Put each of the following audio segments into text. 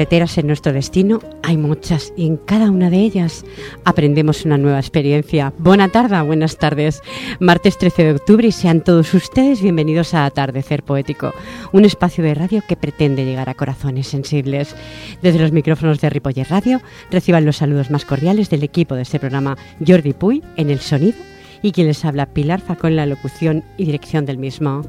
Carreteras en nuestro destino hay muchas y en cada una de ellas aprendemos una nueva experiencia. Buena tarde, buenas tardes. Martes 13 de octubre y sean todos ustedes bienvenidos a Atardecer Poético, un espacio de radio que pretende llegar a corazones sensibles. Desde los micrófonos de Ripoller Radio reciban los saludos más cordiales del equipo de este programa Jordi Puy en el sonido y quien les habla Pilar Facón en la locución y dirección del mismo.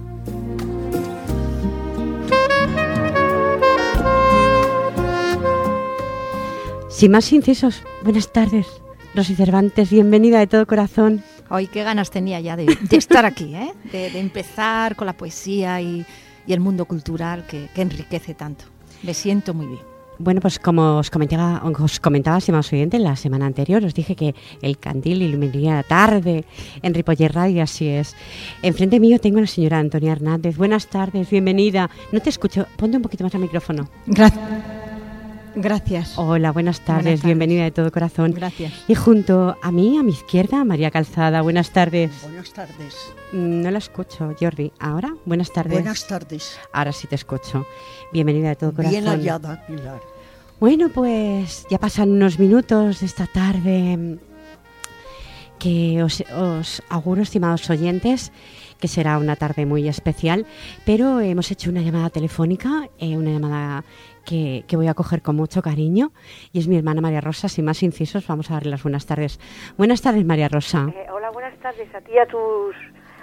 Sin más incisos, buenas tardes. Rosy Cervantes, bienvenida de todo corazón. Hoy qué ganas tenía ya de, estar aquí, ¿eh? de, empezar con la poesía y, el mundo cultural que, enriquece tanto. Me siento muy bien. Bueno, pues como os comentaba, os comentaba, estimados oyentes, la semana anterior os dije que el candil iluminaría la tarde en Ripoller Radio, así es. Enfrente mío tengo a la señora Antonia Hernández. Buenas tardes, bienvenida. No te escucho, ponte un poquito más el micrófono. Gracias. Gracias. Hola, buenas tardes. bienvenida de todo corazón. Gracias. Y junto a mí, a mi izquierda, María Calzada. Buenas tardes. Buenas tardes. Mm, no la escucho, Jordi. ¿Ahora? Buenas tardes. Buenas tardes. Ahora sí te escucho. Bienvenida de todo corazón. Bien hallada, Pilar. Bueno, pues ya pasan unos minutos de esta tarde que os, os auguro, estimados oyentes, que será una tarde muy especial, pero hemos hecho una llamada telefónica, eh, una llamada que, voy a coger con mucho cariño y es mi hermana María Rosa. Sin más incisos, vamos a darle las buenas tardes. Buenas tardes, María Rosa. Eh, hola, buenas tardes a ti y a, tus,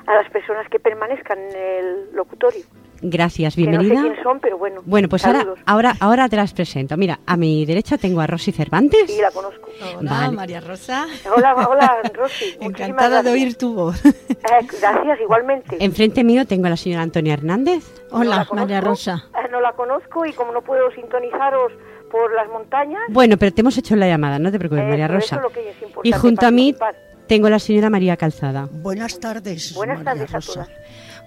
a las personas que permanezcan en el locutorio. Gracias, bienvenida. no sé quién son, pero bueno. Bueno, pues ahora, ahora, ahora te las presento. Mira, a mi derecha tengo a Rosy Cervantes. Sí, la conozco. Hola, María Rosa. Hola, hola, Rosy. Encantada de oír tu voz. Eh, gracias, igualmente. Enfrente mío tengo a la señora Antonia Hernández. Hola, María Rosa. Eh, no la conozco y como no puedo sintonizaros por las montañas. Bueno, pero te hemos hecho la llamada, no te preocupes, María Rosa. y junto a mí tengo a la señora María Calzada. Buenas tardes. Buenas tardes a todas.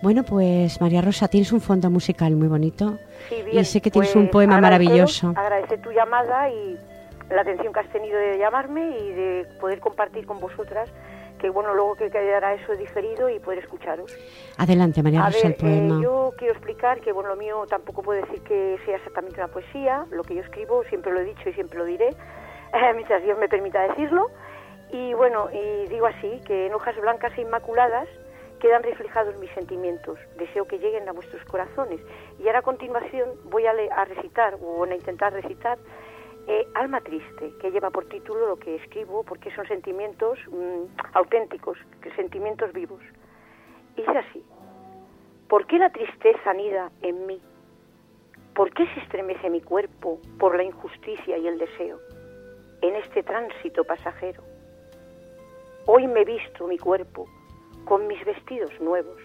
Bueno, pues María Rosa, tienes un fondo musical muy bonito. Sí, bien. Y sé que tienes un pues poema maravilloso. Agradecer tu llamada y la atención que has tenido de llamarme y de poder compartir con vosotras que bueno, luego que quedará eso diferido y poder escucharos. Adelante, María Rosa, el poema. Eh, yo quiero explicar que bueno, lo mío tampoco puedo decir que sea exactamente una poesía, lo que yo escribo siempre lo he dicho y siempre lo diré, mientras Dios me permita decirlo. Y bueno, y digo así, que en hojas blancas e inmaculadas quedan reflejados mis sentimientos. Deseo que lleguen a vuestros corazones. Y ahora a continuación voy a, recitar, o a intentar recitar, eh, Alma Triste, que lleva por título lo que escribo, porque son sentimientos mm, auténticos, sentimientos vivos. Y dice así, ¿por qué la tristeza anida en mí? ¿Por qué se estremece mi cuerpo por la injusticia y el deseo en este tránsito pasajero? Hoy me visto mi cuerpo con mis vestidos nuevos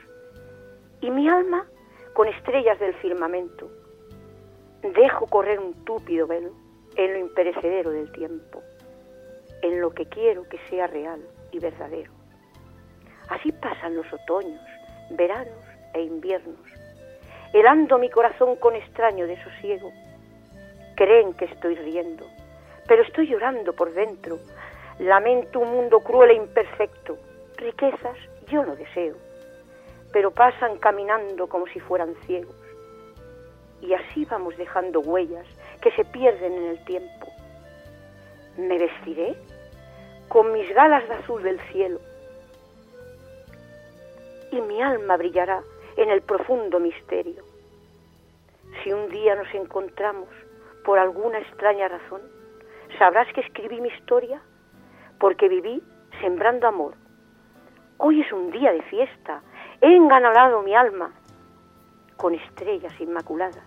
y mi alma con estrellas del firmamento. Dejo correr un túpido velo en lo imperecedero del tiempo, en lo que quiero que sea real y verdadero. Así pasan los otoños, veranos e inviernos, helando mi corazón con extraño desosiego. Creen que estoy riendo, pero estoy llorando por dentro. Lamento un mundo cruel e imperfecto, riquezas yo no deseo, pero pasan caminando como si fueran ciegos. Y así vamos dejando huellas que se pierden en el tiempo. Me vestiré con mis galas de azul del cielo y mi alma brillará en el profundo misterio. Si un día nos encontramos por alguna extraña razón, sabrás que escribí mi historia porque viví sembrando amor Hoy es un día de fiesta. He enganolado mi alma con estrellas inmaculadas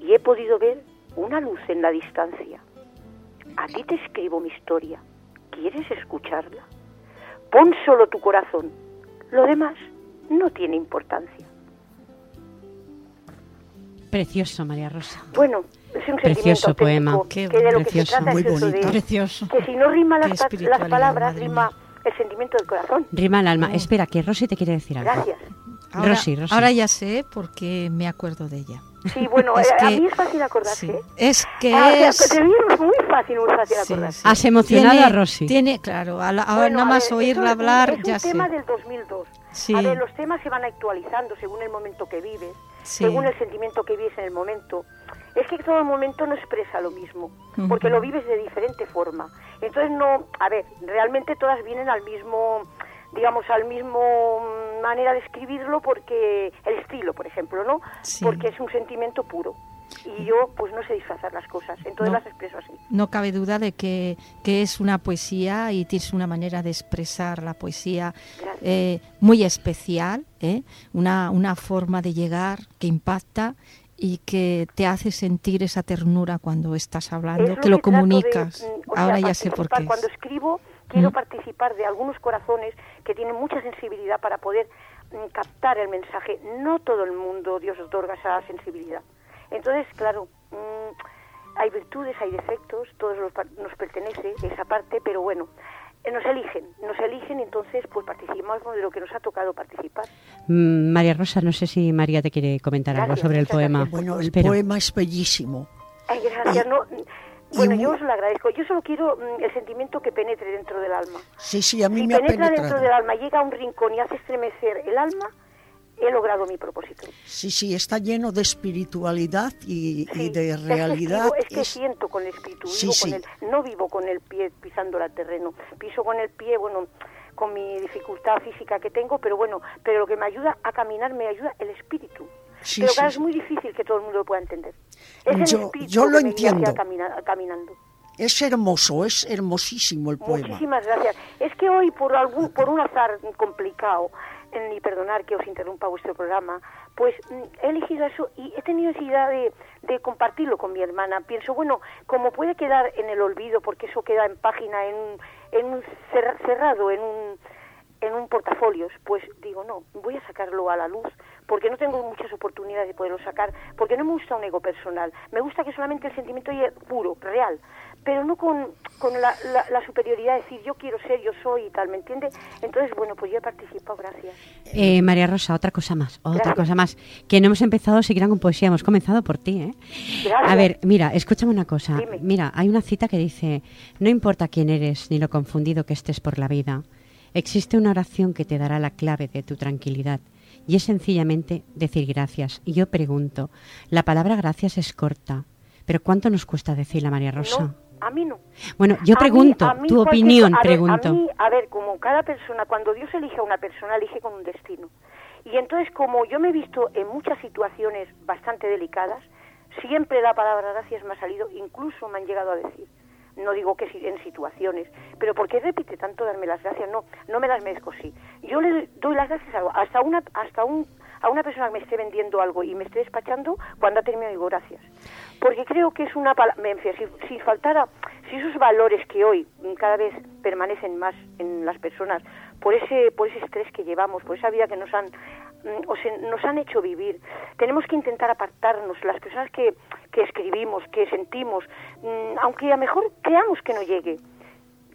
y he podido ver una luz en la distancia. A ti te escribo mi historia. ¿Quieres escucharla? Pon solo tu corazón. Lo demás no tiene importancia. Precioso, María Rosa. Bueno, es un precioso poema. que de lo que se trata muy es eso bonito. de, precioso. que si no rima las, las palabras, rima el sentimiento del corazón. Rima el alma. Espera, que Rosy te quiere decir algo. Gracias. Ahora, Rosy, Rosy. ahora ya sé porque me acuerdo de ella. Sí, bueno, es eh, a mí es fácil acordarse. Sí. Es que ah, es... es muy fácil, muy fácil sí, acordarse. Has emocionado tiene, a Rosy. Tiene, claro, a la, ahora nada más oírla hablar es un, ya es un tema del 2002. A ver, los temas se van actualizando según el momento que vives, según el sentimiento que vives en el momento. Es que todo momento no expresa lo mismo, porque lo vives de diferente forma. Entonces no, a ver, realmente todas vienen al mismo, digamos, al mismo manera de escribirlo porque el estilo, por ejemplo, ¿no? Sí. Porque es un sentimiento puro. Y yo pues no sé disfrazar las cosas, entonces No. las expreso así. No cabe duda de que, que es una poesía y tienes una manera de expresar la poesía eh, muy especial, ¿eh? una, una forma de llegar que impacta y que te hace sentir esa ternura cuando estás hablando, Es lo que comunicas. mm, o sea, Ahora ya sé por qué. Cuando es. escribo, quiero Mm. participar de algunos corazones que tienen mucha sensibilidad para poder mm, captar el mensaje. No todo el mundo Dios otorga esa sensibilidad. Entonces, claro, mm, hay virtudes, hay defectos, todos los nos pertenece esa parte, pero bueno, nos eligen, nos eligen y entonces pues participamos de lo que nos ha tocado participar. Mm, María Rosa, no sé si María te quiere comentar algo sobre el poema. gracias. Bueno, el Espera. poema es bellísimo. Ay, gracias, Y- no, bueno, yo os lo agradezco. Yo solo quiero mm, el sentimiento que penetre dentro del alma. Sí, sí, a mí si me ha penetra dentro del alma, llega a un rincón y hace estremecer el alma, he logrado mi propósito. Sí, sí, está lleno de espiritualidad y, y Sí, de es que realidad. escribo- Es que, es- siento con el espíritu, Sí, vivo sí. con el, no vivo con el pie pisando el terreno, piso con el pie, bueno, con mi dificultad física que tengo, pero bueno, pero lo que me ayuda a caminar me ayuda el espíritu. Pero claro, es muy difícil que todo el mundo lo pueda entender. Es el Yo- espíritu yo lo que me entiendo. camina- caminando. Es hermoso, es hermosísimo el poema. Muchísimas gracias. Es que hoy, por algún, por un azar complicado, y perdonar que os interrumpa vuestro programa, pues mm, he elegido eso y he tenido necesidad de, de compartirlo con mi hermana. Pienso, bueno, como puede quedar en el olvido, porque eso queda en página, en un, en un cer- cerrado, en un, en un portafolios, pues digo, no, voy a sacarlo a la luz, porque no tengo muchas oportunidades de poderlo sacar, porque no me gusta un ego personal, me gusta que solamente el sentimiento llegue puro, real, pero no con, con la, la- la superioridad de decir yo quiero ser, yo soy y tal, ¿me entiende? Entonces, bueno, pues yo he participado, gracias. Eh, María Rosa, otra cosa más, otra Gracias. cosa más. Que no hemos empezado siquiera con poesía, hemos comenzado por ti, ¿eh? Gracias. A ver, mira, escúchame una cosa. Dime. Mira, hay una cita que dice, no importa quién eres ni lo confundido que estés por la vida, existe una oración que te dará la clave de tu tranquilidad y es sencillamente decir gracias. Y yo pregunto, la palabra gracias es corta, pero ¿cuánto nos cuesta decirla, María Rosa? No, a mí no. Bueno, yo A mí- pregunto, a mí tu opinión, a ver, pregunto. a, mí, a ver, como cada persona, cuando Dios elige a una persona, elige con un destino. Y entonces, como yo me he visto en muchas situaciones bastante delicadas, siempre la palabra gracias me ha salido, incluso me han llegado a decir. No digo que en situaciones, pero ¿por qué repite tanto darme las gracias? No, no me las merezco, sí. Yo le doy las gracias a algo, hasta una, hasta un, a una persona que me esté vendiendo algo y me esté despachando, cuando ha terminado digo gracias. Porque creo que es una palabra, si, si faltara, si esos valores que hoy cada vez permanecen más en las personas, por ese, por ese estrés que llevamos, por esa vida que nos han, mm, nos han hecho vivir, tenemos que intentar apartarnos, las personas que, que escribimos, que sentimos, mm, aunque a lo mejor creamos que no llegue,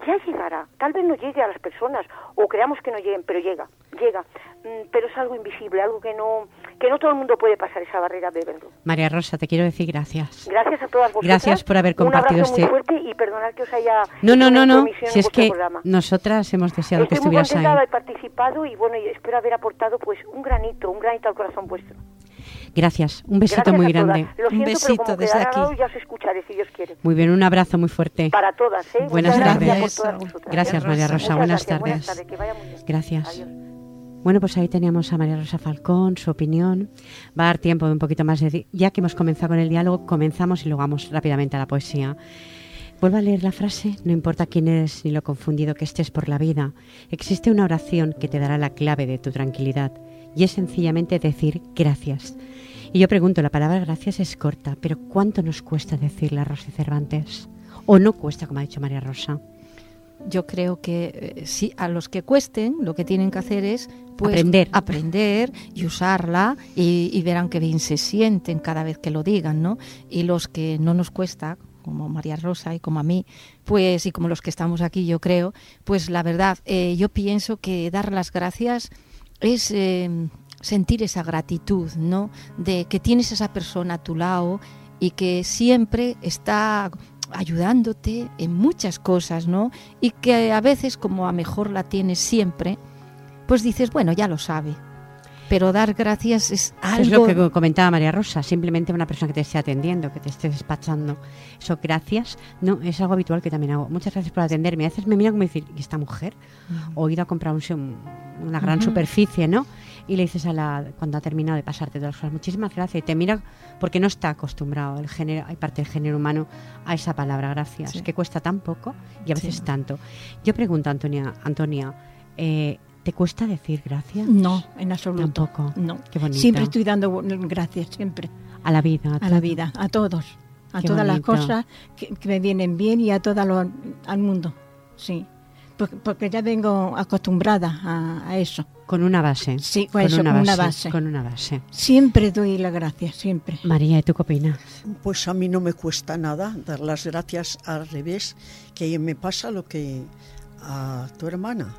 ya llegará. Tal vez no llegue a las personas o creamos que no lleguen, pero llega, llega. Mm, Pero es algo invisible, algo que no, que no todo el mundo puede pasar esa barrera de verlo. María Rosa, te quiero decir gracias. Gracias a todas vosotras. Gracias por haber compartido Un abrazo muy este- fuerte y perdonad que os haya No, no, no, no. Si es que programa. nosotras hemos deseado que Estoy muy estuvieras de ahí. haber participado y bueno, y espero haber aportado pues un granito, un granito al corazón vuestro. Gracias. Un besito Gracias muy grande. Lo Un besito pero como desde aquí. grabado, ya os escucharé si Dios quiere. Muy bien, un abrazo muy fuerte. Para todas, ¿eh? Buenas Muchas gracias tardes. por todas vosotras. Gracias, María Rosa. Muchas Buenas gracias, Buenas tardes. tardes, que vaya muy bien. Gracias. Adiós. Bueno, pues ahí teníamos a María Rosa Falcón, su opinión. Va a dar tiempo de un poquito más de... di- Ya que hemos comenzado con el diálogo, comenzamos y luego vamos rápidamente a la poesía. Vuelvo a leer la frase, no importa quién eres ni lo confundido que estés por la vida, existe una oración que te dará la clave de tu tranquilidad y es sencillamente decir gracias. Y yo pregunto, la palabra gracias es corta, pero ¿cuánto nos cuesta decirla, Rosy Cervantes? ¿O no cuesta, como ha dicho María Rosa? yo creo que eh, sí, a los que cuesten lo que tienen que hacer es pues, Aprender. aprender y usarla y, y verán que bien se sienten cada vez que lo digan, ¿no? Y los que no nos cuesta, como María Rosa y como a mí, pues y como los que estamos aquí, yo creo, pues la verdad, eh, yo pienso que dar las gracias es eh, sentir esa gratitud, ¿no? De que tienes a esa persona a tu lado y que siempre está ayudándote en muchas cosas, ¿no? Y que a veces, como a mejor la tienes siempre, pues dices, bueno, ya lo sabe. pero dar gracias es algo... Es lo que comentaba María Rosa, simplemente una persona que te esté atendiendo, que te esté despachando. Eso, gracias, no, es algo habitual que también hago. Muchas gracias por atenderme. A veces me mira como decir, ¿y esta mujer? O ir a comprar un, una gran superficie, ¿no? Y le dices a la, cuando ha terminado de pasarte todas las cosas, muchísimas gracias. Y te mira porque no está acostumbrado, el género, hay parte del género humano, a esa palabra gracias, que cuesta tan poco y a veces tanto. Yo pregunto, Antonia, Antonia eh, ¿Te cuesta decir gracias? No, en absoluto. Tampoco. No. Siempre estoy dando gracias, siempre. A la vida. A, la vida, a todos. A todas las cosas que, me vienen bien y a todo al mundo. Sí. Porque, ya vengo acostumbrada a, eso. Con una base. Sí, con, eso, una, una base, Con una base. Siempre doy las gracias, siempre. María, ¿y tú qué opinas? Pues a mí no me cuesta nada dar las gracias al revés, que me pasa lo que a tu hermana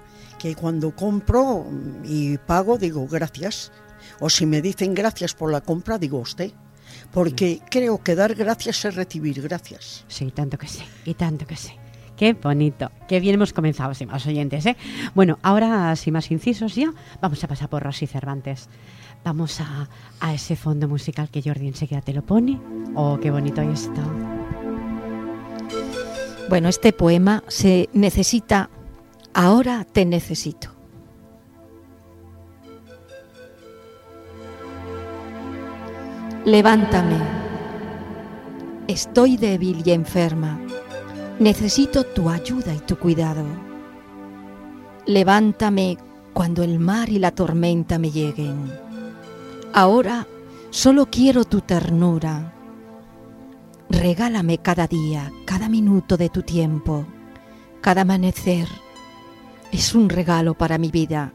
que cuando compro y pago digo gracias. O si me dicen gracias por la compra, digo usted. Porque creo que dar gracias es recibir gracias. Sí, tanto que sí, y tanto que sí. Qué bonito, qué bien hemos comenzado, más oyentes. ¿eh? Bueno, ahora, sin más incisos ya, vamos a pasar por Rosy Cervantes. Vamos a, a ese fondo musical que Jordi enseguida te lo pone. Oh, qué bonito está. Bueno, este poema se necesita Ahora te necesito. Levántame. Estoy débil y enferma. Necesito tu ayuda y tu cuidado. Levántame cuando el mar y la tormenta me lleguen. Ahora solo quiero tu ternura. Regálame cada día, cada minuto de tu tiempo, cada amanecer, es un regalo para mi vida.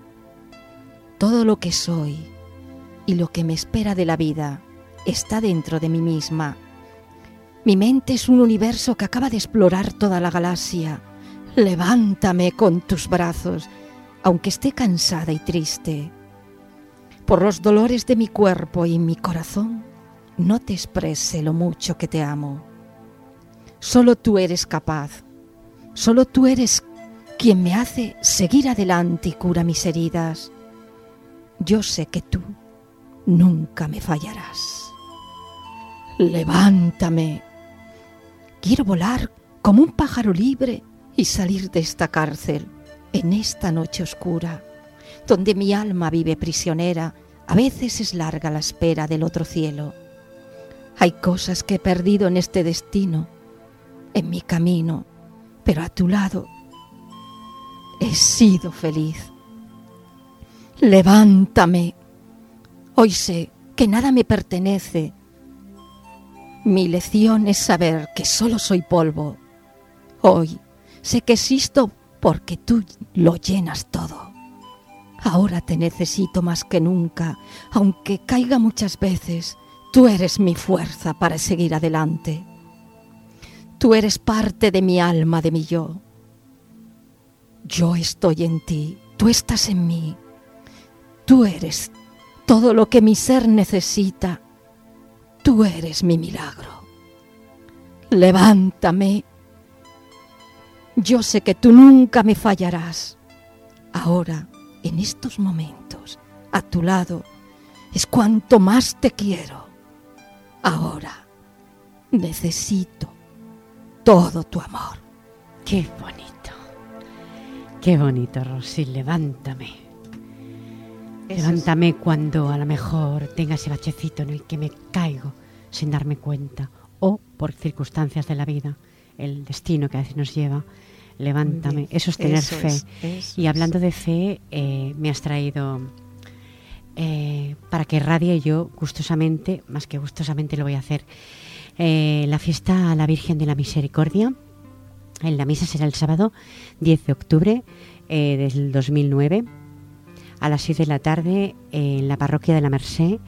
Todo lo que soy y lo que me espera de la vida está dentro de mí misma. Mi mente es un universo que acaba de explorar toda la galaxia. Levántame con tus brazos, aunque esté cansada y triste. Por los dolores de mi cuerpo y mi corazón, no te exprese lo mucho que te amo. Solo tú eres capaz, solo tú eres quien me hace seguir adelante y cura mis heridas. Yo sé que tú nunca me fallarás. Levántame. Quiero volar como un pájaro libre y salir de esta cárcel en esta noche oscura, donde mi alma vive prisionera. A veces es larga la espera del otro cielo. Hay cosas que he perdido en este destino, en mi camino, pero a tu lado he sido feliz. Levántame. Hoy sé que nada me pertenece. Mi lección es saber que solo soy polvo. Hoy sé que existo porque tú lo llenas todo. Ahora te necesito más que nunca, aunque caiga muchas veces, tú eres mi fuerza para seguir adelante. Tú eres parte de mi alma, de mi yo. Yo estoy en ti, tú estás en mí. Tú eres todo lo que mi ser necesita. Tú eres mi milagro. Levántame. Yo sé que tú nunca me fallarás. Ahora, en estos momentos, a tu lado, es cuanto más te quiero. Ahora, necesito todo tu amor. Qué bonito. Qué bonito, Rosy, levántame. levántame cuando a lo mejor tenga ese bachecito en el que me caigo sin darme cuenta o por circunstancias de la vida, el destino que a veces nos lleva. Levántame, eso es tener fe. y hablando de fe, eh, me has traído eh, para que radie yo gustosamente, más que gustosamente lo voy a hacer, eh, la fiesta a la Virgen de la Misericordia en la misa será el sábado 10 de octubre del 2009 a las 6 de la tarde en la parroquia de la Merced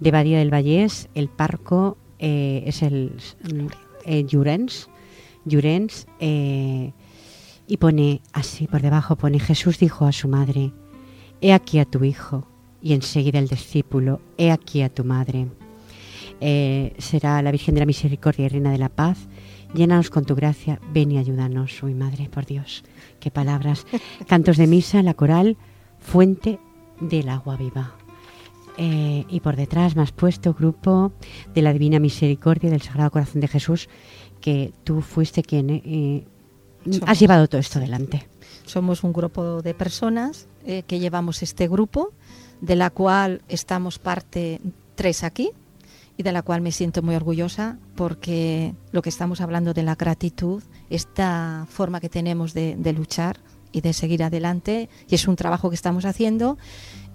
de Badía del Vallés. El parco eh, es el eh, Llurens, eh, y pone así por debajo, pone Jesús dijo a su madre, he aquí a tu hijo, y enseguida el discípulo, he aquí a tu madre. será la Virgen de la Misericordia y Reina de la Paz Llénanos con tu gracia, ven y ayúdanos, uy Madre, por Dios, qué palabras. Cantos de misa, la coral, fuente del agua viva. Eh, y por detrás más puesto grupo de la Divina Misericordia del Sagrado Corazón de Jesús, que tú fuiste quien eh, has llevado todo esto adelante. Somos un grupo de personas eh, que llevamos este grupo, de la cual estamos parte tres aquí y de la cual me siento muy orgullosa porque lo que estamos hablando de la gratitud, esta forma que tenemos de, de luchar y de seguir adelante, y es un trabajo que estamos haciendo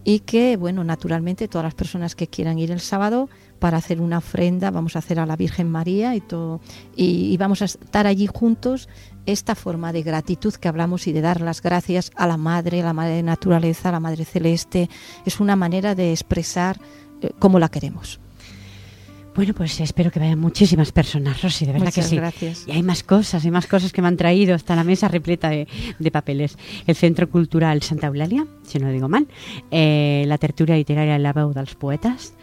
y que, bueno, naturalmente todas las personas que quieran ir el sábado para hacer una ofrenda, vamos a hacer a la Virgen María y todo, y, vamos a estar allí juntos esta forma de gratitud que hablamos y de dar las gracias a la Madre, a la Madre de Naturaleza, a la Madre Celeste, es una manera de expresar eh, cómo la queremos. Bueno, pues espero que vayan muchísimas personas, Rosy, de verdad que sí. Gracias. Y hay más cosas, hay más cosas que me han traído hasta la mesa repleta de, papeles. El Centro Cultural Santa Eulalia, si no lo digo mal, eh, la tertulia literaria La Veu dels Poetas.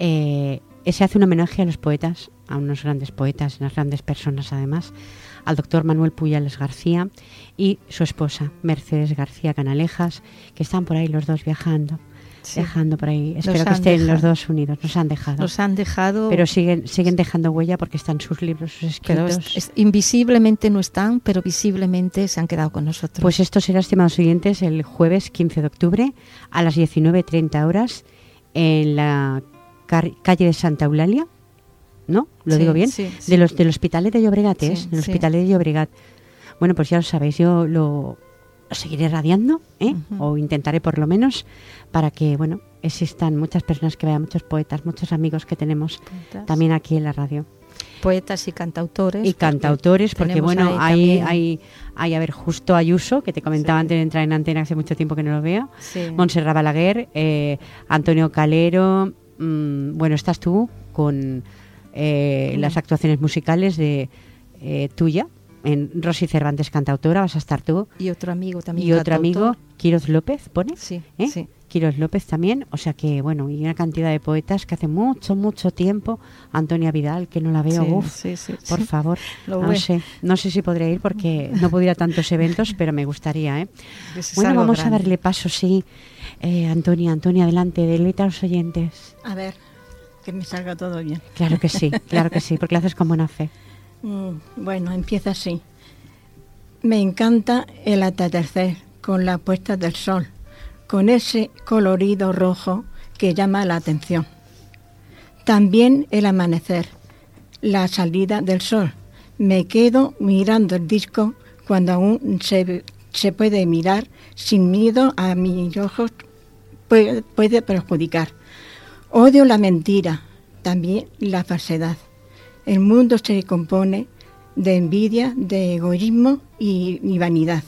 Eh, se hace un homenaje a los poetas, a unos grandes poetas, unas grandes personas además, al doctor Manuel Puyales García y su esposa, Mercedes García Canalejas, que están por ahí los dos viajando dejando por ahí. Espero que estén los dos unidos. Nos han dejado. Nos han dejado. Pero siguen, siguen dejando huella porque están sus libros, sus escritos. invisiblemente no están, pero visiblemente se han quedado con nosotros. Pues esto será, estimados oyentes, el jueves 15 de octubre a las 19.30 horas en la calle de Santa Eulalia. ¿No? ¿Lo digo bien? De los del Hospital de Llobregat, ¿eh? el Hospital de Llobregat. Bueno, pues ya lo sabéis, yo lo, seguiré radiando, ¿eh? o intentaré por lo menos, para que, bueno, existan muchas personas que vean, muchos poetas, muchos amigos que tenemos también aquí en la radio. Poetas y cantautores. Y cantautores, porque bueno, hay, hay, hay, a ver, justo Ayuso, que te comentaba antes de entrar en antena, hace mucho tiempo que no lo veo, Montserrat Balaguer, eh, Antonio Calero, mm, bueno, estás tú con eh, las actuaciones musicales de eh, tuya, en Rosy Cervantes, cantautora, vas a estar tú. Y otro amigo también. Y otro amigo, Quiroz López, ¿pone? Sí, ¿Eh? sí. Quiroz López también, o sea que, bueno, y una cantidad de poetas que hace mucho, mucho tiempo, Antonia Vidal, que no la veo, uf, por favor, no sé, no sé si podré ir porque no puedo ir a tantos eventos, pero me gustaría, ¿eh? bueno, vamos a darle paso, sí, eh, Antonia, Antonia, adelante, deleita a los oyentes. A ver, que me salga todo bien. Claro que sí, claro que sí, porque lo haces con buena fe. Mm, bueno, empieza así. Me encanta el atardecer con la puesta del sol, con ese colorido rojo que llama la atención. También el amanecer, la salida del sol. Me quedo mirando el disco cuando aún se, se puede mirar sin miedo a mis ojos puede, puede perjudicar. Odio la mentira, también la falsedad. El mundo se compone de envidia, de egoísmo y, vanidad.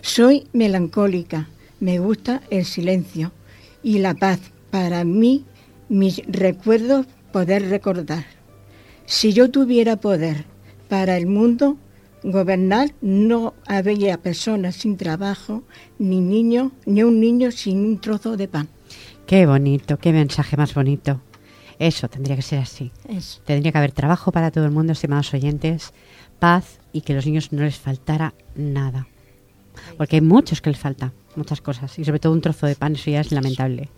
Soy melancólica, me gusta el silencio y la paz. Para mí, mis recuerdos poder recordar. Si yo tuviera poder para el mundo, gobernar no habría personas sin trabajo, ni niño, ni un niño sin un trozo de pan. Qué bonito, qué mensaje más bonito. Eso tendría que ser así. Tendría que haber trabajo para todo el mundo, estimados oyentes, paz y que a los niños no les faltara nada. Porque hay muchos que les falta, muchas cosas, y sobre todo un trozo de pan, eso ya es lamentable.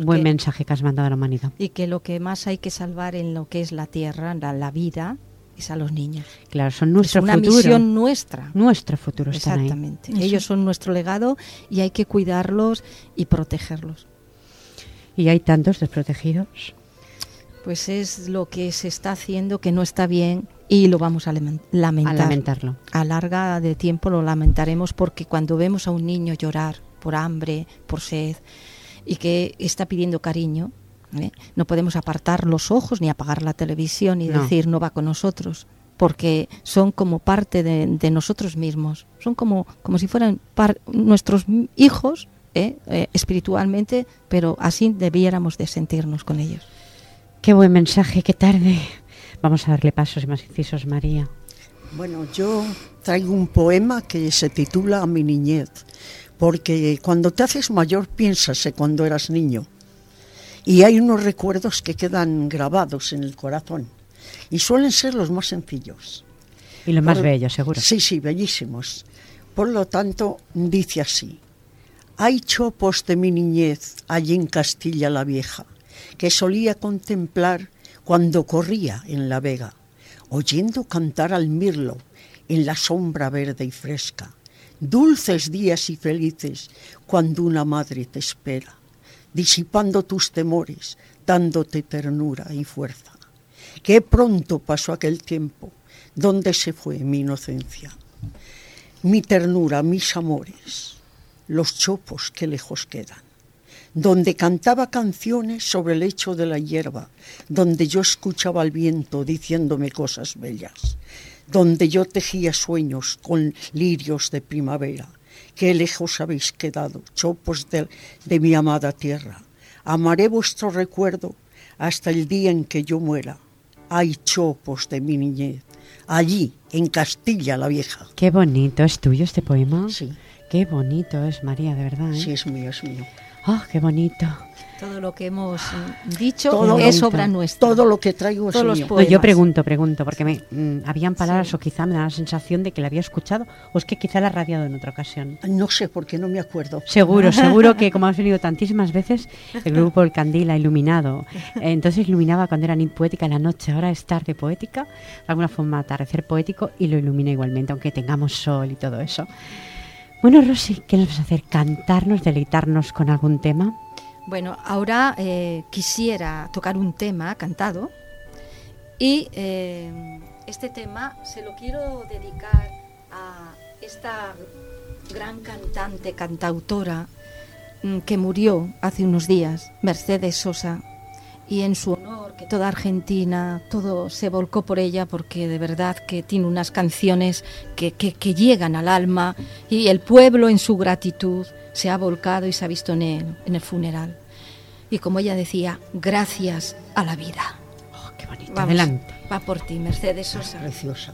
Buen mensaje que has mandado a la humanidad. Y que lo que más hay que salvar en lo que es la tierra, la, vida, es a los niños. Claro, son nuestro es una misión nuestra. Nuestro futuro. Exactamente. Ellos son nuestro legado y hay que cuidarlos y protegerlos. Y hay tantos desprotegidos pues es lo que se está haciendo que no está bien y lo vamos a lamentar. A lamentarlo. A larga de tiempo lo lamentaremos porque cuando vemos a un niño llorar por hambre, por sed y que está pidiendo cariño, ¿eh? no podemos apartar los ojos ni apagar la televisión y decir no va con nosotros porque son como parte de, nosotros mismos, son como, como si fueran nuestros hijos ¿eh? Eh, espiritualmente, pero así debiéramos de sentirnos con ellos. Qué buen mensaje, qué tarde. Vamos a darle pasos y más incisos, María. Bueno, yo traigo un poema que se titula A mi niñez, porque cuando te haces mayor piensas en cuando eras niño. Y hay unos recuerdos que quedan grabados en el corazón y suelen ser los más sencillos. Y los más bellos, seguro. Sí, sí, bellísimos. Por lo tanto, dice así, Hay chopos de mi niñez allí en Castilla la Vieja, que solía contemplar cuando corría en la vega, oyendo cantar al mirlo en la sombra verde y fresca. Dulces días y felices cuando una madre te espera, disipando tus temores, dándote ternura y fuerza. Qué pronto pasó aquel tiempo, donde se fue mi inocencia, mi ternura, mis amores, los chopos que lejos quedan donde cantaba canciones sobre el lecho de la hierba, donde yo escuchaba al viento diciéndome cosas bellas, donde yo tejía sueños con lirios de primavera. Qué lejos habéis quedado, chopos de, de mi amada tierra. Amaré vuestro recuerdo hasta el día en que yo muera. Hay chopos de mi niñez, allí, en Castilla la Vieja. Qué bonito, ¿es tuyo este poema? Sí. Qué bonito es, María, de verdad. ¿eh? Sí, es mío, es mío. ¡Oh, qué bonito! Todo lo que hemos dicho Todo es obra nuestra. Todo lo que traigo es Todos los mío. No, yo pregunto, pregunto, porque me mm, habían palabras o quizá me da la sensación de que la había escuchado o es que quizá la ha radiado en otra ocasión. No sé, porque no me acuerdo. Seguro, seguro que como has venido tantísimas veces, el grupo El Candil ha iluminado. Entonces iluminaba cuando era ni poética en la noche, ahora es tarde poética, de alguna forma atardecer poético y lo ilumina igualmente, aunque tengamos sol y todo eso. Bueno, Rosy, ¿qué nos vas a hacer? ¿Cantarnos, deleitarnos con algún tema? Bueno, ahora eh, quisiera tocar un tema cantado y eh, este tema se lo quiero dedicar a esta gran cantante, cantautora mm, que murió hace unos días, Mercedes Sosa, y en su honor que toda Argentina, todo se volcó por ella porque de verdad que tiene unas canciones que, que- que llegan al alma y el pueblo en su gratitud se ha volcado y se ha visto en el, en el funeral. Y como ella decía, gracias a la vida. Oh, qué bonito. Vamos, Adelante. Va por ti, Mercedes Sosa. Preciosa.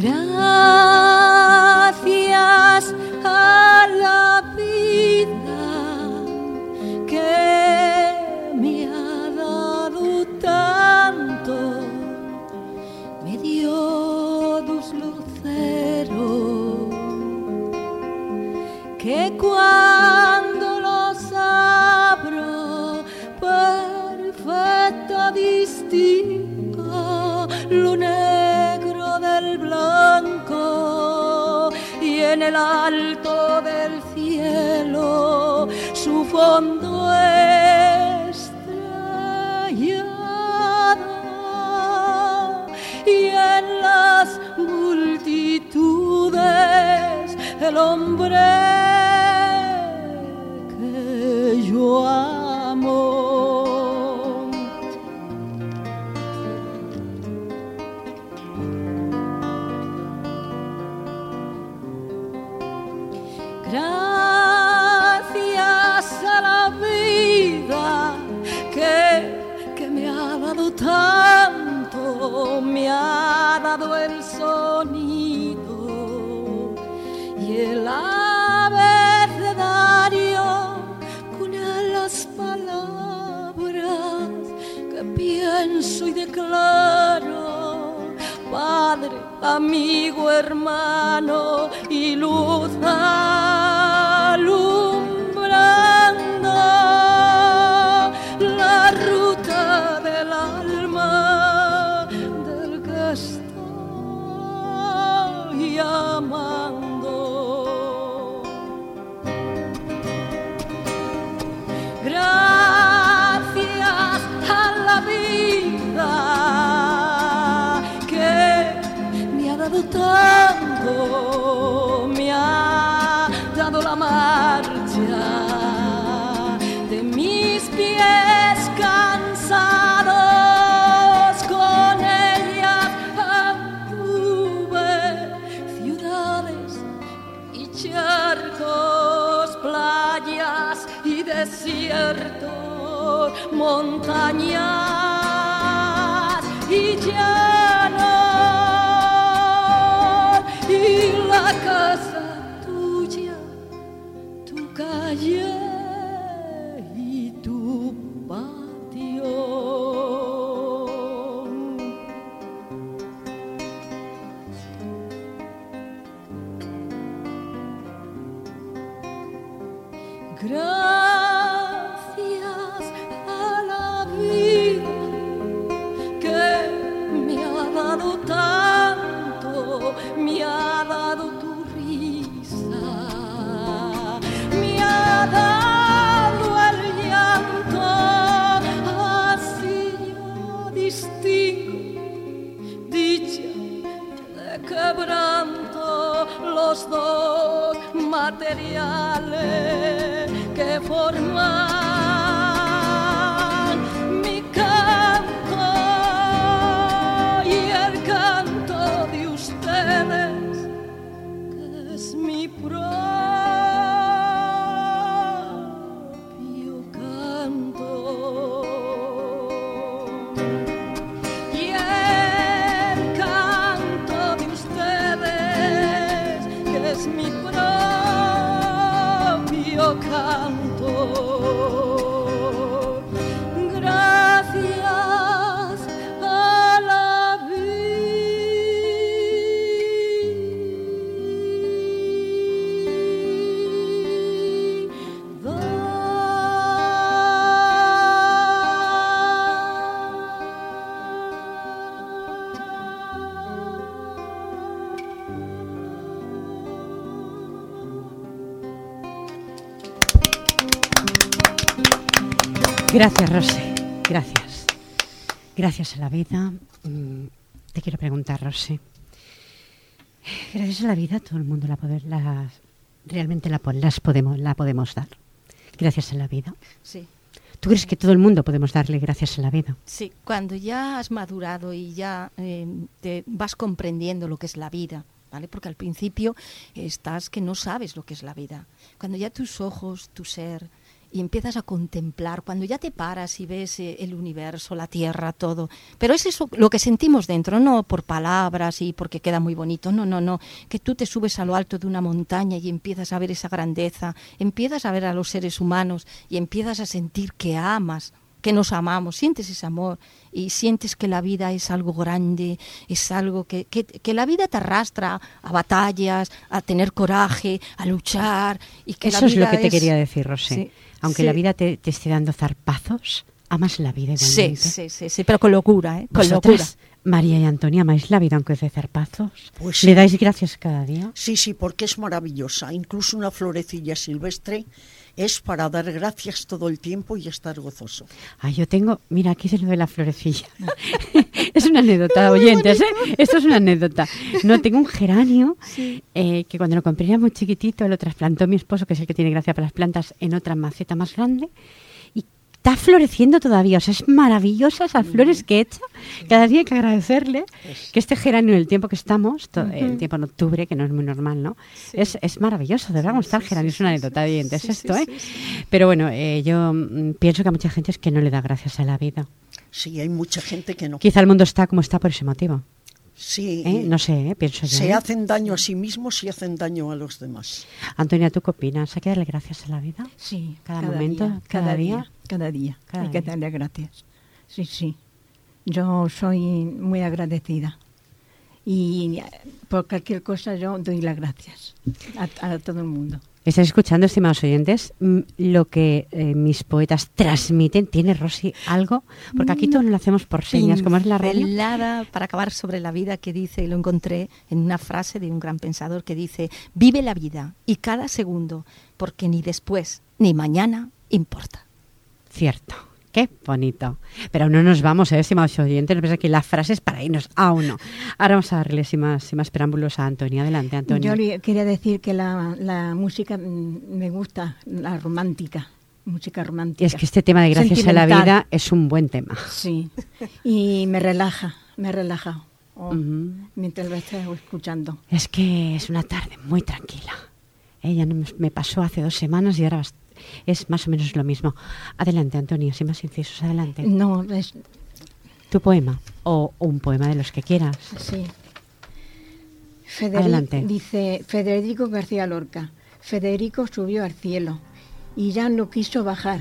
Gracias Padre, amigo, hermano y luz alumbrando montagna materiales que forman la vida. Mm, Te quiero preguntar, Rosé. Gracias a la vida todo el mundo la poder, la- realmente la, las podemos, la podemos dar. Gracias a la vida. Sí. ¿Tú crees que todo el mundo podemos darle gracias a la vida? Sí, cuando ya has madurado y ya eh, te vas comprendiendo lo que es la vida, ¿vale? Porque al principio estás que no sabes lo que es la vida. Cuando ya tus ojos, tu ser, y empiezas a contemplar, cuando ya te paras y ves eh, el universo, la tierra, todo. Pero es eso lo que sentimos dentro, no por palabras y porque queda muy bonito, no, no, no. Que tú te subes a lo alto de una montaña y empiezas a ver esa grandeza, empiezas a ver a los seres humanos y empiezas a sentir que amas, que nos amamos, sientes ese amor y sientes que la vida es algo grande, es algo que, que, que la vida te arrastra a batallas, a tener coraje, a luchar. Y que Eso la es lo vida que te es- quería decir, Rosé. Sí, Aunque sí. la vida te, te esté dando zarpazos, amas la vida Sí, igualmente. sí, sí, sí, pero con locura, ¿eh? Con ¿Vosotras, locura. María y Antonia, amáis la vida aunque os dé zarpazos? Pues ¿Le sí. dais gracias cada día? Sí, sí, porque es maravillosa. Incluso una florecilla silvestre es para dar gracias todo el tiempo y estar gozoso. Ah, yo tengo, mira, aquí se lo de la florecilla. es una anécdota, oyentes, ¿eh? Esto es una anécdota. No, tengo un geranio eh, que cuando lo compré era muy chiquitito, lo trasplantó mi esposo, que es el que tiene gracia para las plantas, en otra maceta más grande. Está floreciendo todavía. O sea, es maravillosa esas flores que echa. Cada día hay que agradecerle que este geranio, en el tiempo que estamos, to- el tiempo en octubre, que no es muy normal, ¿no? Es, es maravilloso, de verdad, cómo está el geranio. Es una anécdota de oyentes esto, ¿eh? Pero bueno, eh, yo mm, pienso que a mucha gente es que no le da gracias a la vida. Sí, hay mucha gente que no. Quizá el mundo está como está por ese motivo. Sí, ¿eh? No sé, ¿eh? pienso yo. se ¿eh? hacen daño a sí mismos y hacen daño a los demás. Antonia, ¿tú qué opinas? ¿Hay que darle gracias a la vida? Sí, Cada momento, cada día. Cada día. Cada Hay que día. darle gracias. Sí, sí. Yo soy muy agradecida. Y eh, por cualquier cosa yo doy las gracias a, a todo el mundo. ¿Estáis escuchando, estimados oyentes? Mm, Lo que eh, mis poetas transmiten, ¿tiene Rosy algo? Porque aquí todo lo hacemos por señas, como es la radio. Para acabar sobre la vida que dice, y lo encontré en una frase de un gran pensador que dice, vive la vida y cada segundo, porque ni después ni mañana importa. Cierto. Qué bonito. Pero aún no nos vamos, ¿eh, estimados oyentes. No que la frase es para irnos. Aún no. Ahora vamos a darle sin más, sin más preámbulos a Antonia. Adelante, Antonia. Yo quería decir que la, la música mm, me gusta, la romántica, música romántica. Y es que este tema de gracias a la vida es un buen tema. Sí, y me relaja, me relaja oh, mientras lo estoy escuchando. Es que es una tarde muy tranquila. Ella me- pasó hace dos semanas y ahora es más o menos lo mismo. Adelante, Antonio, sin más incisos, adelante. No, es, Tu poema o un poema de los que quieras. sí. Federico, Adelante. Dice Federico García Lorca. Federico subió al cielo y ya no quiso bajar.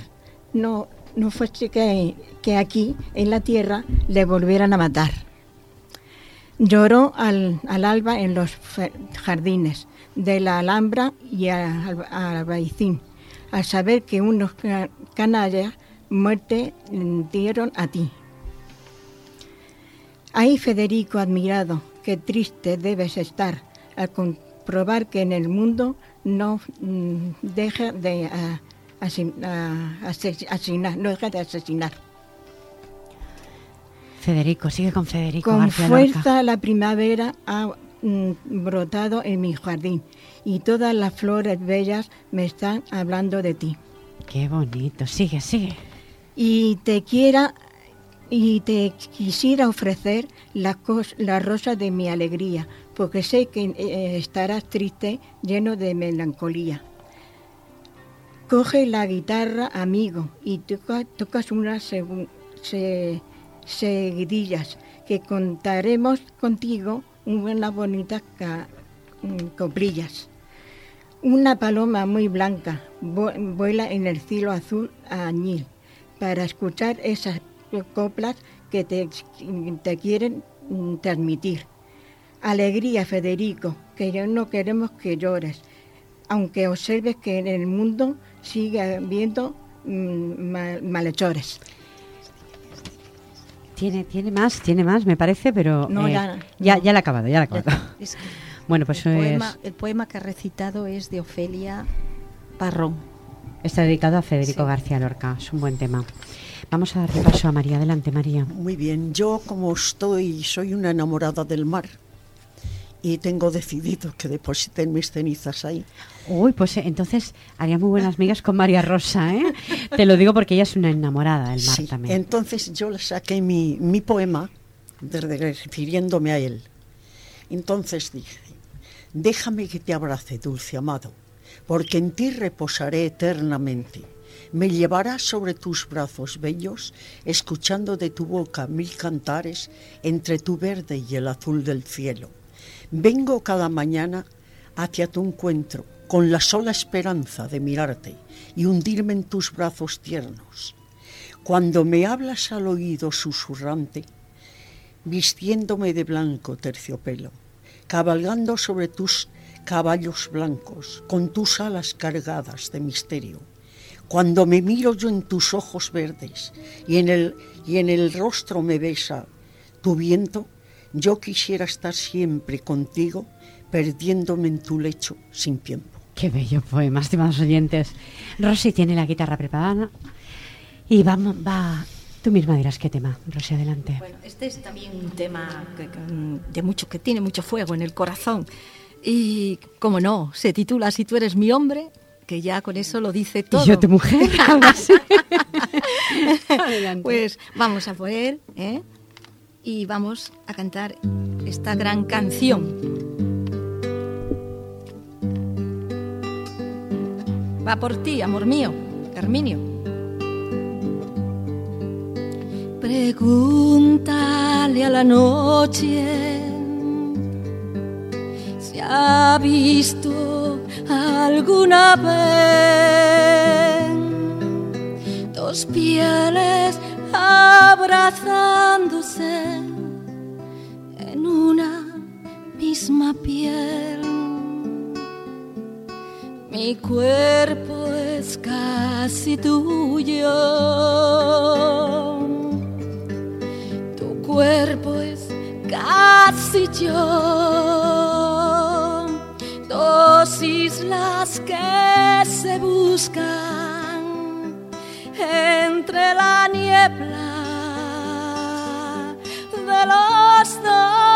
No, no fue que, que aquí, en la tierra, le volvieran a matar. Lloró al, al alba en los jardines de la Alhambra y al, al Albaicín, al saber que unos ca- canallas muerte dieron a ti. Ahí Federico admirado, qué triste debes estar al comprobar que en el mundo no mm, deja de ah, asin- ah, ase- asesinar, no deja de asesinar. Federico, sigue con Federico Con García Lorca. fuerza la primavera ha brotado en mi jardín y todas las flores bellas me están hablando de ti. Qué bonito, sigue, sigue. y te quiera y te quisiera ofrecer la, la rosa de mi alegría, porque sé que eh, estarás triste, lleno de melancolía. Coge la guitarra, amigo, y toca- tocas unas se- seguidillas que contaremos contigo unas bonitas mm, coplillas. Una paloma muy blanca vu- vuela en el cielo azul añil para escuchar esas coplas que te, te quieren mm, transmitir. Alegría, Federico, que no queremos que llores, aunque observes que en el mundo sigue habiendo mm, ma- malhechores. Tiene, tiene más, tiene más, me parece, pero No, eh, ya- ya, no. ya la ha acabado, ya la ha acabado. Es que Bueno, pues el, es- poema, el poema que ha recitado es de Ofelia Parrón. está dedicado a Federico Sí. García Lorca, es un buen tema. Vamos a darle paso a María. Adelante, María. Muy bien, yo como estoy, soy una enamorada del mar y tengo decidido que depositen mis cenizas ahí. Uy, pues eh, entonces haría muy buenas migas con María Rosa, ¿eh? Te lo digo porque ella es una enamorada del mar Sí, también. entonces yo le saqué mi, mi poema refiriéndome a él. Entonces dije, déjame que te abrace, dulce amado, porque en ti reposaré eternamente. Me llevarás sobre tus brazos bellos, escuchando de tu boca mil cantares entre tu verde y el azul del cielo. Vengo cada mañana hacia tu encuentro con la sola esperanza de mirarte y hundirme en tus brazos tiernos. Cuando me hablas al oído susurrante, vistiéndome de blanco terciopelo, cabalgando sobre tus caballos blancos, con tus alas cargadas de misterio. Cuando me miro yo en tus ojos verdes y en el, y en el rostro me besa tu viento, yo quisiera estar siempre contigo, perdiéndome en tu lecho sin tiempo. Qué bello poema, estimados oyentes. Rosy tiene la guitarra preparada y vamos, va. Tú misma dirás qué tema. Rosy, adelante. Bueno, este es también un tema que, mm, de mucho, que tiene mucho fuego en el corazón. Y, como no, se titula Si tú eres mi hombre, que ya con eso lo dice todo. Y yo tu mujer, adelante. Pues vamos a poner, ¿eh? Y vamos a cantar esta gran canción. Va por ti, amor mío, Carminio. Pregúntale a la noche si ha visto alguna vez dos pieles abrazándose en una misma piel. Mi cuerpo es casi tuyo. Tu cuerpo es casi yo. Dos islas que se buscan entre la niebla de los dos.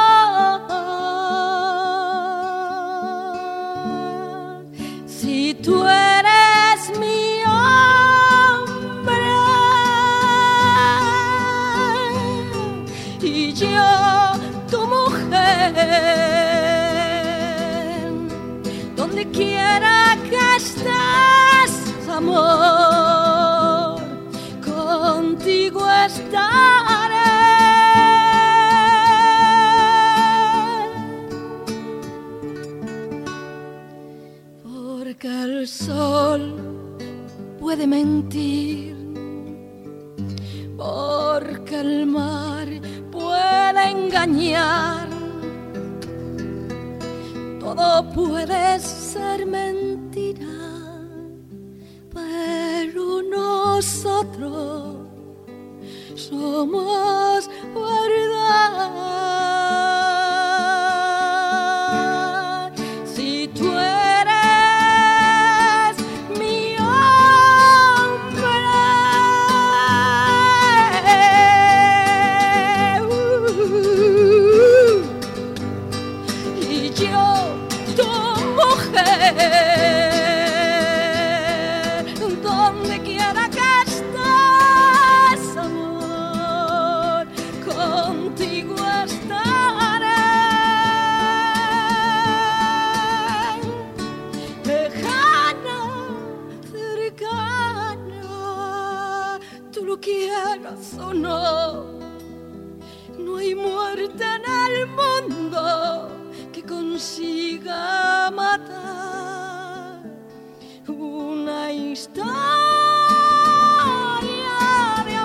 Puede mentir, porque el mar puede engañar, todo puede ser mentira, pero nosotros somos verdad. Quieras o no. Hay muerte en el mundo que consiga matar una historia de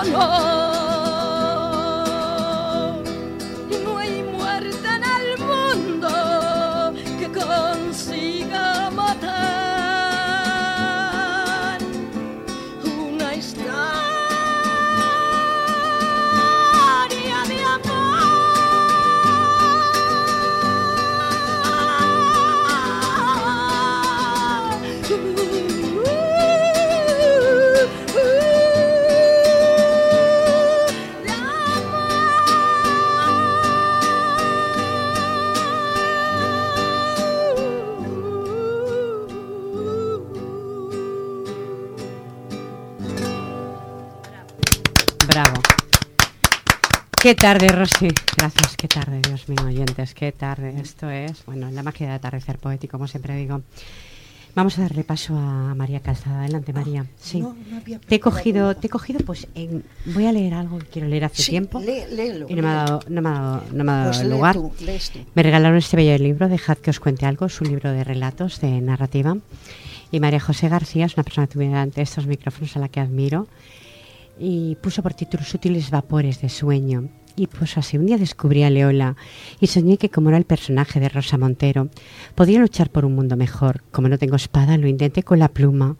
amor. Qué tarde, Rosy. Gracias, qué tarde, Dios mío, oyentes, qué tarde. Esto es, bueno, la magia de atardecer poético, como siempre digo. Vamos a darle paso a María Calzada. Adelante, María. Sí. no, no había te he cogido, te he cogido, pues, en- voy a leer algo que quiero leer hace Sí, tiempo. lé- léelo, y no me ha dado, no me ha dado, no me ha dado Pues lugar. tú, lees tú. Me regalaron este bello libro, Dejad que os cuente algo, es un libro de relatos, de narrativa. Y María José García es una persona que tuve ante estos micrófonos a la que admiro. Y puso por título Sutiles vapores de sueño. Y pues así, un día descubrí a Leola y soñé que como era el personaje de Rosa Montero, podía luchar por un mundo mejor. Como no tengo espada, lo intenté con la pluma.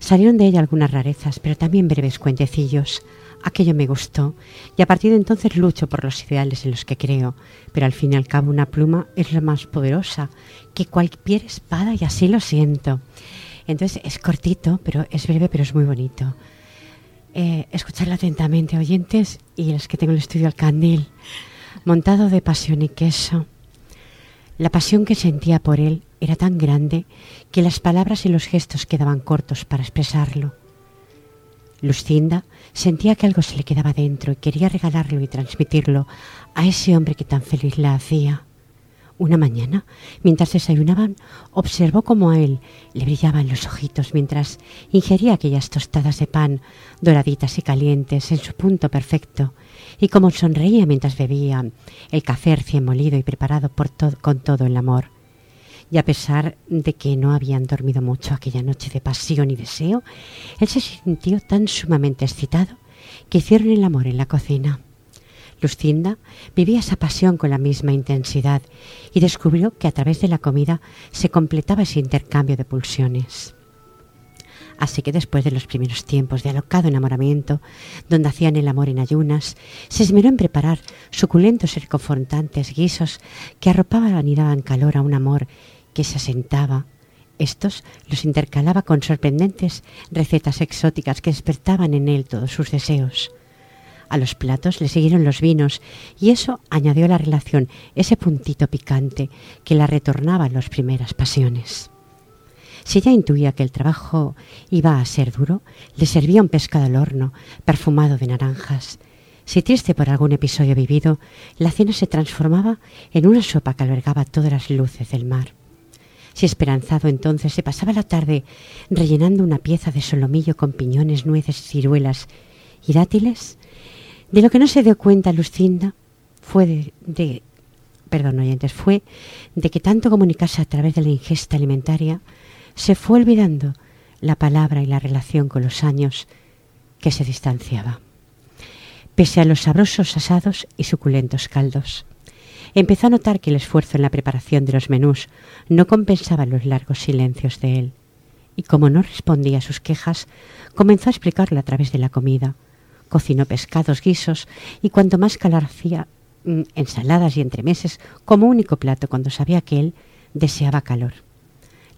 Salieron de ella algunas rarezas, pero también breves cuentecillos. Aquello me gustó y a partir de entonces lucho por los ideales en los que creo, pero al fin y al cabo una pluma es la más poderosa que cualquier espada y así lo siento. Entonces es cortito, pero es breve, pero es muy bonito. Eh, escucharla atentamente, oyentes, y los que tengo en el estudio al candil, montado de pasión y queso. La pasión que sentía por él era tan grande que las palabras y los gestos quedaban cortos para expresarlo. Lucinda sentía que algo se le quedaba dentro y quería regalarlo y transmitirlo a ese hombre que tan feliz la hacía. Una mañana, mientras desayunaban, observó cómo a él le brillaban los ojitos mientras ingería aquellas tostadas de pan doraditas y calientes en su punto perfecto, y cómo sonreía mientras bebía el café recién molido y preparado por con todo el amor. Y a pesar de que no habían dormido mucho aquella noche de pasión y deseo, él se sintió tan sumamente excitado que hicieron el amor en la cocina. Lucinda vivía esa pasión con la misma intensidad y descubrió que a través de la comida se completaba ese intercambio de pulsiones. Así que después de los primeros tiempos de alocado enamoramiento, donde hacían el amor en ayunas, se esmeró en preparar suculentos y reconfortantes guisos que arropaban y daban calor a un amor que se asentaba. Estos los intercalaba con sorprendentes recetas exóticas que despertaban en él todos sus deseos. A los platos le siguieron los vinos y eso añadió a la relación ese puntito picante que la retornaba a las primeras pasiones. Si ella intuía que el trabajo iba a ser duro, le servía un pescado al horno, perfumado de naranjas. Si triste por algún episodio vivido, la cena se transformaba en una sopa que albergaba todas las luces del mar. Si esperanzado entonces se pasaba la tarde rellenando una pieza de solomillo con piñones, nueces, ciruelas y dátiles, de lo que no se dio cuenta Lucinda fue de, perdón oyentes, fue de que tanto comunicarse a través de la ingesta alimentaria se fue olvidando la palabra y la relación con los años que se distanciaba. Pese a los sabrosos asados y suculentos caldos, empezó a notar que el esfuerzo en la preparación de los menús no compensaba los largos silencios de él, y como no respondía a sus quejas, comenzó a explicarlo a través de la comida. Cocinó pescados, guisos y cuanto más calor hacía, mm, ensaladas y entremeses como único plato cuando sabía que él deseaba calor.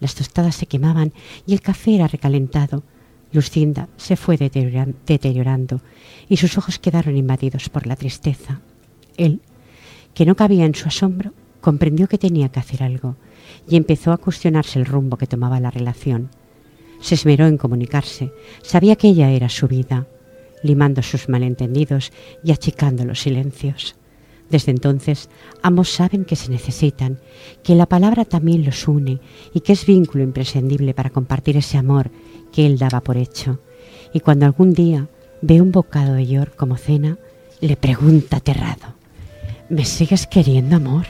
Las tostadas se quemaban y el café era recalentado. Lucinda se fue deterioran- deteriorando y sus ojos quedaron invadidos por la tristeza. Él, que no cabía en su asombro, comprendió que tenía que hacer algo y empezó a cuestionarse el rumbo que tomaba la relación. Se esmeró en comunicarse, sabía que ella era su vida, limando sus malentendidos y achicando los silencios. Desde entonces, ambos saben que se necesitan, que la palabra también los une y que es vínculo imprescindible para compartir ese amor que él daba por hecho. Y cuando algún día ve un bocado de York como cena, le pregunta aterrado, ¿me sigues queriendo, amor?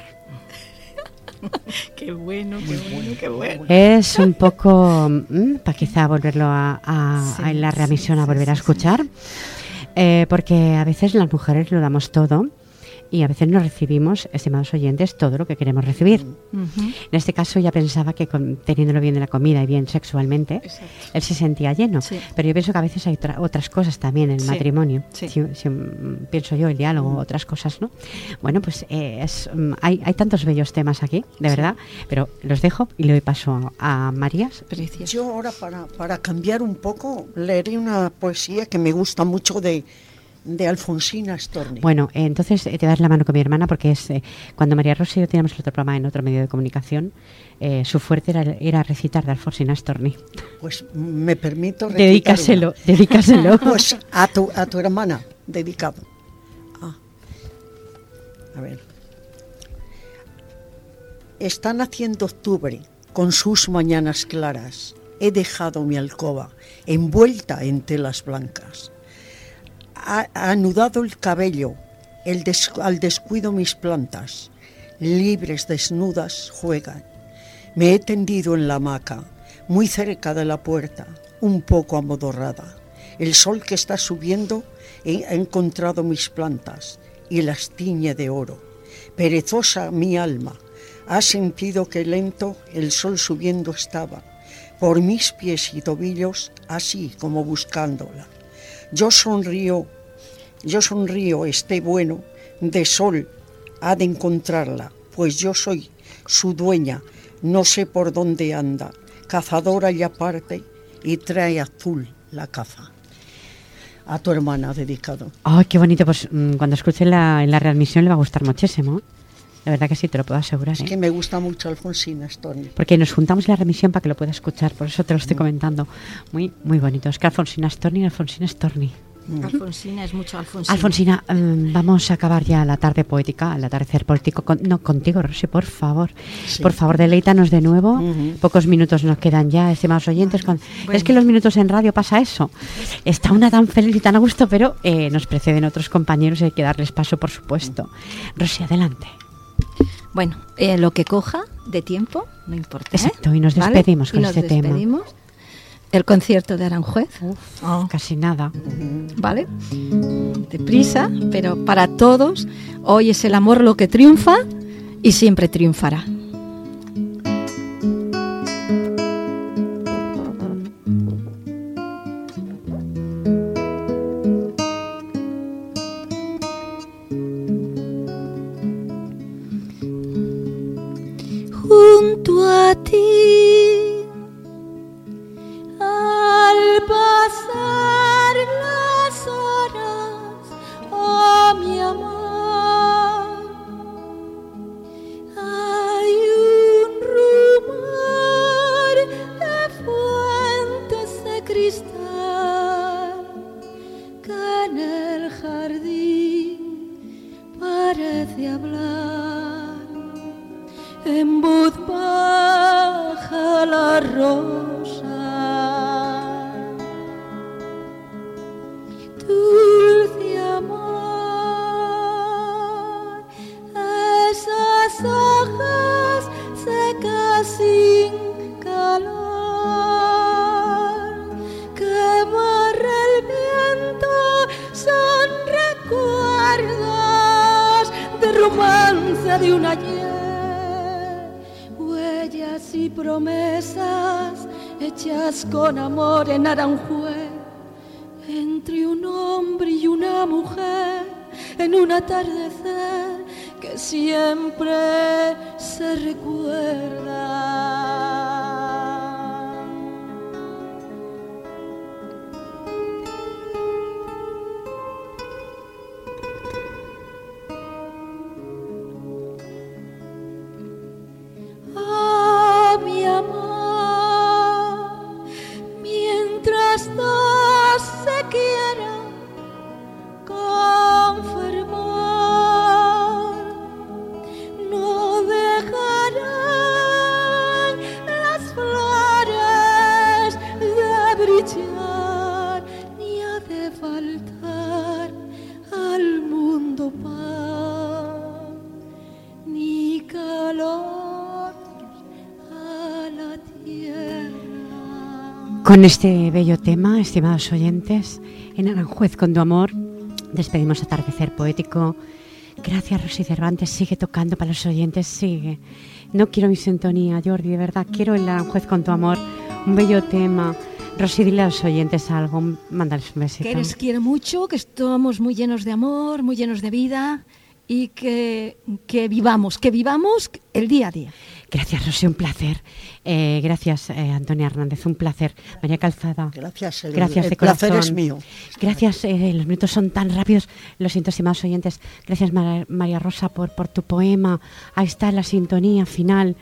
Qué bueno, qué bueno, qué bueno. Es un poco para quizá volverlo a, a- Sí, a- en la sí, reemisión a sí, volver a sí, sí. escuchar, Eh, porque a veces las mujeres lo damos todo y a veces no recibimos, estimados oyentes, todo lo que queremos recibir. Ujú. En este caso ya pensaba que con- teniéndolo bien de la comida y bien sexualmente, Exacto. él se sentía lleno. Sí. Pero yo pienso que a veces hay otra- otras cosas también en el Sí, matrimonio. sí. Si- si, mm, pienso yo, el diálogo, otras cosas, ¿no? Bueno, pues eh, es, mm, hay, hay tantos bellos temas aquí, de Sí. verdad, pero los dejo y le doy paso a Marías. Precioso. Yo ahora para, para cambiar un poco leeré una poesía que me gusta mucho de, de Alfonsina Storni. Bueno, eh, entonces eh, te das la mano con mi hermana porque es eh, cuando María Rosa y yo teníamos el otro programa en otro medio de comunicación, su fuerte era, era recitar de Alfonsina Storni. Pues me permito recitar Dedícaselo, una. dedícaselo. Pues a tu, a tu hermana, dedicado. Ah. A ver. Está naciendo octubre con sus mañanas claras. He dejado mi alcoba envuelta en telas blancas. Ha anudado el cabello, al descuido mis plantas, libres desnudas juegan. Me he tendido en la hamaca, muy cerca de la puerta, un poco amodorrada. El sol que está subiendo ha encontrado mis plantas y las tiñe de oro. Perezosa mi alma, ha sentido que lento el sol subiendo estaba, por mis pies y tobillos, así como buscándola. Yo sonrío, yo sonrío, esté bueno, de sol ha de encontrarla, pues yo soy su dueña, no sé por dónde anda, cazadora y aparte, y trae azul la caza. A tu hermana dedicado. Ay, qué bonito. Pues mm, cuando escuche la, la readmisión le va a gustar muchísimo. La verdad que sí, te lo puedo asegurar. Es ¿eh? que me gusta mucho Alfonsina Storni. Porque nos juntamos en la remisión para que lo pueda escuchar, por eso te lo estoy comentando. Muy, muy bonito. Es que Alfonsina Storni, Alfonsina Storni. Alfonsina es mucho Alfonsina. Alfonsina, mm, vamos a acabar ya la tarde poética, el atardecer poético. Con- no, contigo, Rosy, por favor. Sí. Por favor, deleítanos de nuevo. Pocos minutos nos quedan ya, estimados oyentes. con- Bueno. Es que los minutos en radio pasa eso. Está una tan feliz y tan a gusto, pero eh, nos preceden otros compañeros y hay que darles paso, por supuesto. Rosy, adelante. Bueno, eh, lo que coja de tiempo, no importa. ¿eh? Exacto, y nos ¿Vale? despedimos con Y nos este tema. despedimos. El concierto de Aranjuez. Oh, Casi nada. ¿Vale? Deprisa, pero para todos, hoy es el amor lo que triunfa y siempre triunfará. Romance de un ayer, huellas y promesas hechas con amor en Aranjuez entre un hombre y una mujer en un atardecer que siempre se recuerda. Con este bello tema, estimados oyentes, en Aranjuez con tu amor, despedimos atardecer poético. Gracias, Rosy Cervantes. Sigue tocando para los oyentes, sigue. No quiero mi sintonía, Jordi, de verdad. Quiero el Aranjuez con tu amor. Un bello tema. Rosy, dile a los oyentes algo. Mándales un besito. Que les quiero mucho, que estamos muy llenos de amor, muy llenos de vida y que, que vivamos, que vivamos el día a día. Gracias, Rosy, un placer. Eh, gracias, eh, Antonia Hernández, un placer. María Calzada. Gracias, el, Gracias el de placer corazón. es mío. Gracias, eh, los minutos son tan rápidos. Lo siento, estimados oyentes. Gracias, Mar- María Rosa, por, por tu poema. Ahí está la sintonía final.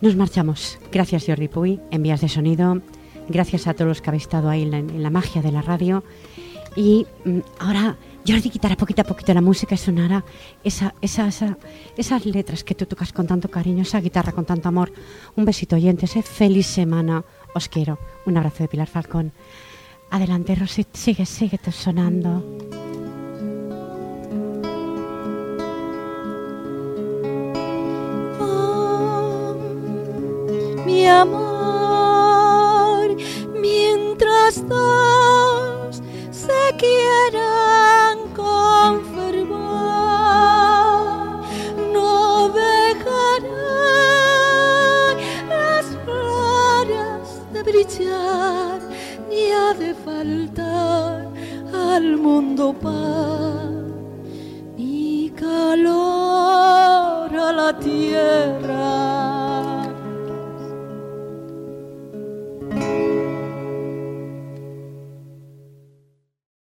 Nos marchamos. Gracias, Jordi Puy, en vías de sonido. Gracias a todos los que habéis estado ahí en la, en la magia de la radio. Y mm, ahora Jordi quitará poquito a poquito la música y sonará esa, esa, esa- esas letras que tú tocas con tanto cariño, esa guitarra con tanto amor. Un besito, oyentes. eh. Feliz semana. Os quiero. Un abrazo de Pilar Falcón. Adelante, Rosy, sigue, sigue sonando. Mi amor, mientras se quieran con fervor, no dejarán las flores de brillar, ni ha de faltar al mundo paz y calor a la tierra.